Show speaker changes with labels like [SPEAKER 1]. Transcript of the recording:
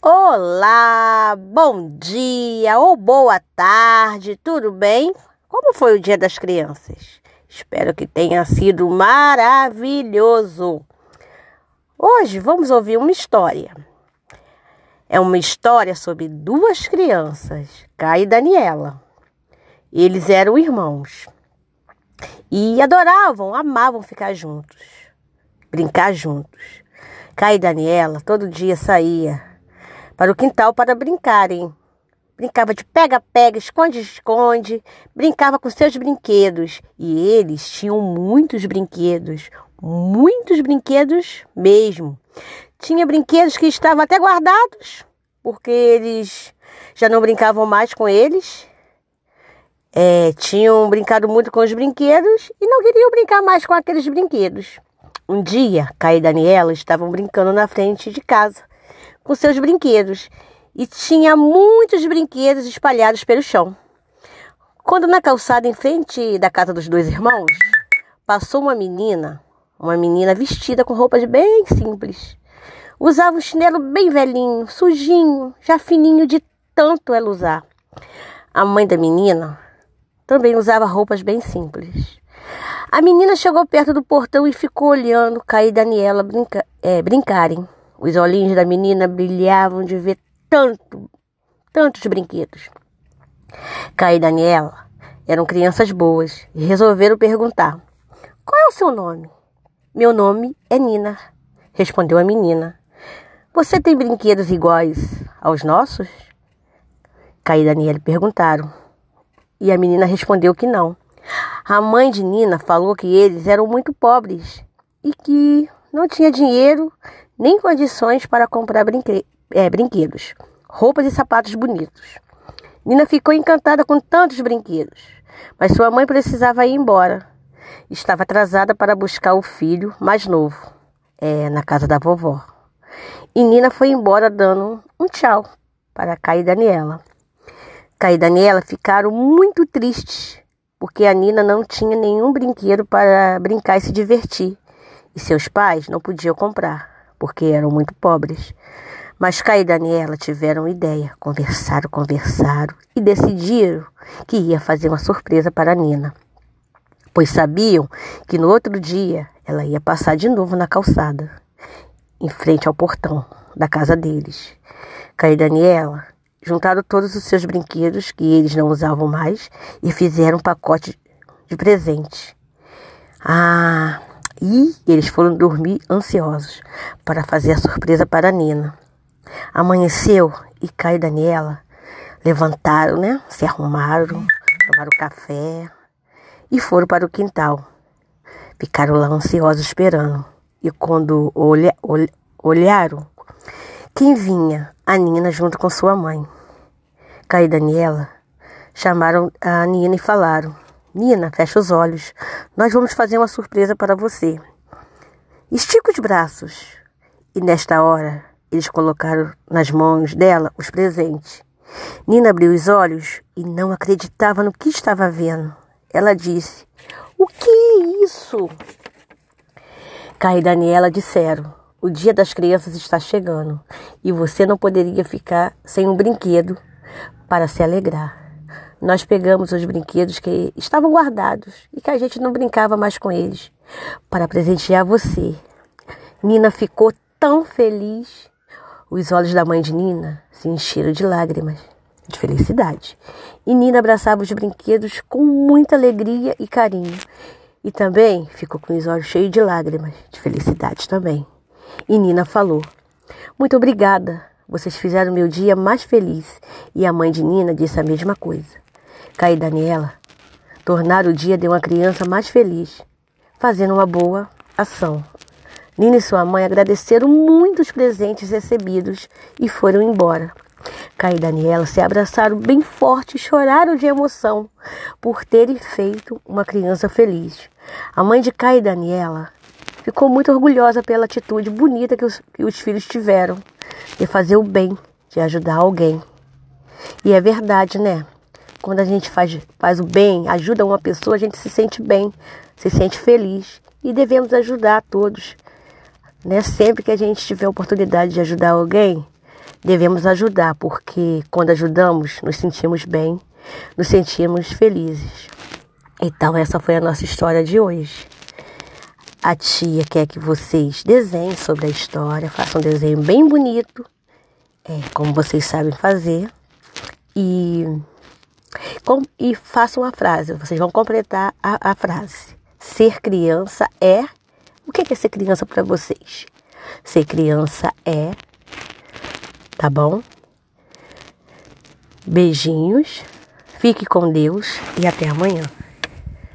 [SPEAKER 1] Olá, bom dia ou boa tarde, tudo bem? Como foi o Dia das Crianças? Espero que tenha sido maravilhoso. Hoje vamos ouvir uma história. É uma história sobre duas crianças, Kai e Daniela. Eles eram irmãos e adoravam, amavam ficar juntos, brincar juntos. Kai e Daniela todo dia saía para o quintal para brincarem. Brincava de pega-pega, esconde-esconde, brincava com seus brinquedos. E eles tinham muitos brinquedos, muitos brinquedos mesmo. Tinha brinquedos que estavam até guardados, porque eles já não brincavam mais com eles. É, tinham brincado muito com os brinquedos e não queriam brincar mais com aqueles brinquedos. Um dia, Kai e Daniela estavam brincando na frente de casa com seus brinquedos e tinha muitos brinquedos espalhados pelo chão. Quando na calçada em frente da casa dos dois irmãos, passou uma menina, uma menina vestida com roupas bem simples. Usava um chinelo bem velhinho, sujinho, já fininho de tanto ela usar. A mãe da menina também usava roupas bem simples. A menina chegou perto do portão e ficou olhando Kai e Daniela brinca é, brincarem. Os olhinhos da menina brilhavam de ver tanto, tantos brinquedos. Kai e Daniela eram crianças boas e resolveram perguntar: Qual é o seu nome? Meu nome é Nina, respondeu a menina. Você tem brinquedos iguais aos nossos? Kai e Daniela perguntaram. E a menina respondeu que não. A mãe de Nina falou que eles eram muito pobres e que não tinha dinheiro nem condições para comprar brinque é, brinquedos, roupas e sapatos bonitos. Nina ficou encantada com tantos brinquedos, mas sua mãe precisava ir embora. Estava atrasada para buscar o filho mais novo, é, na casa da vovó. E Nina foi embora dando um tchau para Kai e Daniela. Kai e Daniela ficaram muito tristes, porque a Nina não tinha nenhum brinquedo para brincar e se divertir, e seus pais não podiam comprar porque eram muito pobres. Mas Kai e Daniela tiveram ideia, conversaram, conversaram e decidiram que ia fazer uma surpresa para a Nina, pois sabiam que no outro dia ela ia passar de novo na calçada, em frente ao portão da casa deles. Kai e Daniela juntaram todos os seus brinquedos que eles não usavam mais e fizeram um pacote de presente. Ah, e eles foram dormir ansiosos para fazer a surpresa para a Nina. Amanheceu e Caio e Daniela levantaram, né? Se arrumaram, tomaram café e foram para o quintal. Ficaram lá ansiosos esperando. E quando olha, olha, olharam, quem vinha? A Nina junto com sua mãe. Caio e Daniela chamaram a Nina e falaram: Nina, fecha os olhos. Nós vamos fazer uma surpresa para você. Estica os braços. E nesta hora, eles colocaram nas mãos dela os presentes. Nina abriu os olhos e não acreditava no que estava vendo. Ela disse: O que é isso? Kai e Daniela disseram: O dia das crianças está chegando e você não poderia ficar sem um brinquedo para se alegrar nós pegamos os brinquedos que estavam guardados e que a gente não brincava mais com eles para presentear você. Nina ficou tão feliz. Os olhos da mãe de Nina se encheram de lágrimas, de felicidade. E Nina abraçava os brinquedos com muita alegria e carinho. E também ficou com os olhos cheios de lágrimas, de felicidade também. E Nina falou: Muito obrigada, vocês fizeram meu dia mais feliz. E a mãe de Nina disse a mesma coisa. E Daniela tornaram o dia de uma criança mais feliz, fazendo uma boa ação. Nina e sua mãe agradeceram muito os presentes recebidos e foram embora. Kai e Daniela se abraçaram bem forte e choraram de emoção por terem feito uma criança feliz. A mãe de Kai e Daniela ficou muito orgulhosa pela atitude bonita que os, que os filhos tiveram de fazer o bem, de ajudar alguém. E é verdade, né? Quando a gente faz, faz o bem, ajuda uma pessoa, a gente se sente bem, se sente feliz. E devemos ajudar todos. Né? Sempre que a gente tiver a oportunidade de ajudar alguém, devemos ajudar, porque quando ajudamos, nos sentimos bem, nos sentimos felizes. Então, essa foi a nossa história de hoje. A tia quer que vocês desenhem sobre a história, façam um desenho bem bonito, é, como vocês sabem fazer, e, e façam a frase. Vocês vão completar a, a frase. Ser criança é. O que é ser criança para vocês? Ser criança é. Tá bom? Beijinhos, fique com Deus e até amanhã.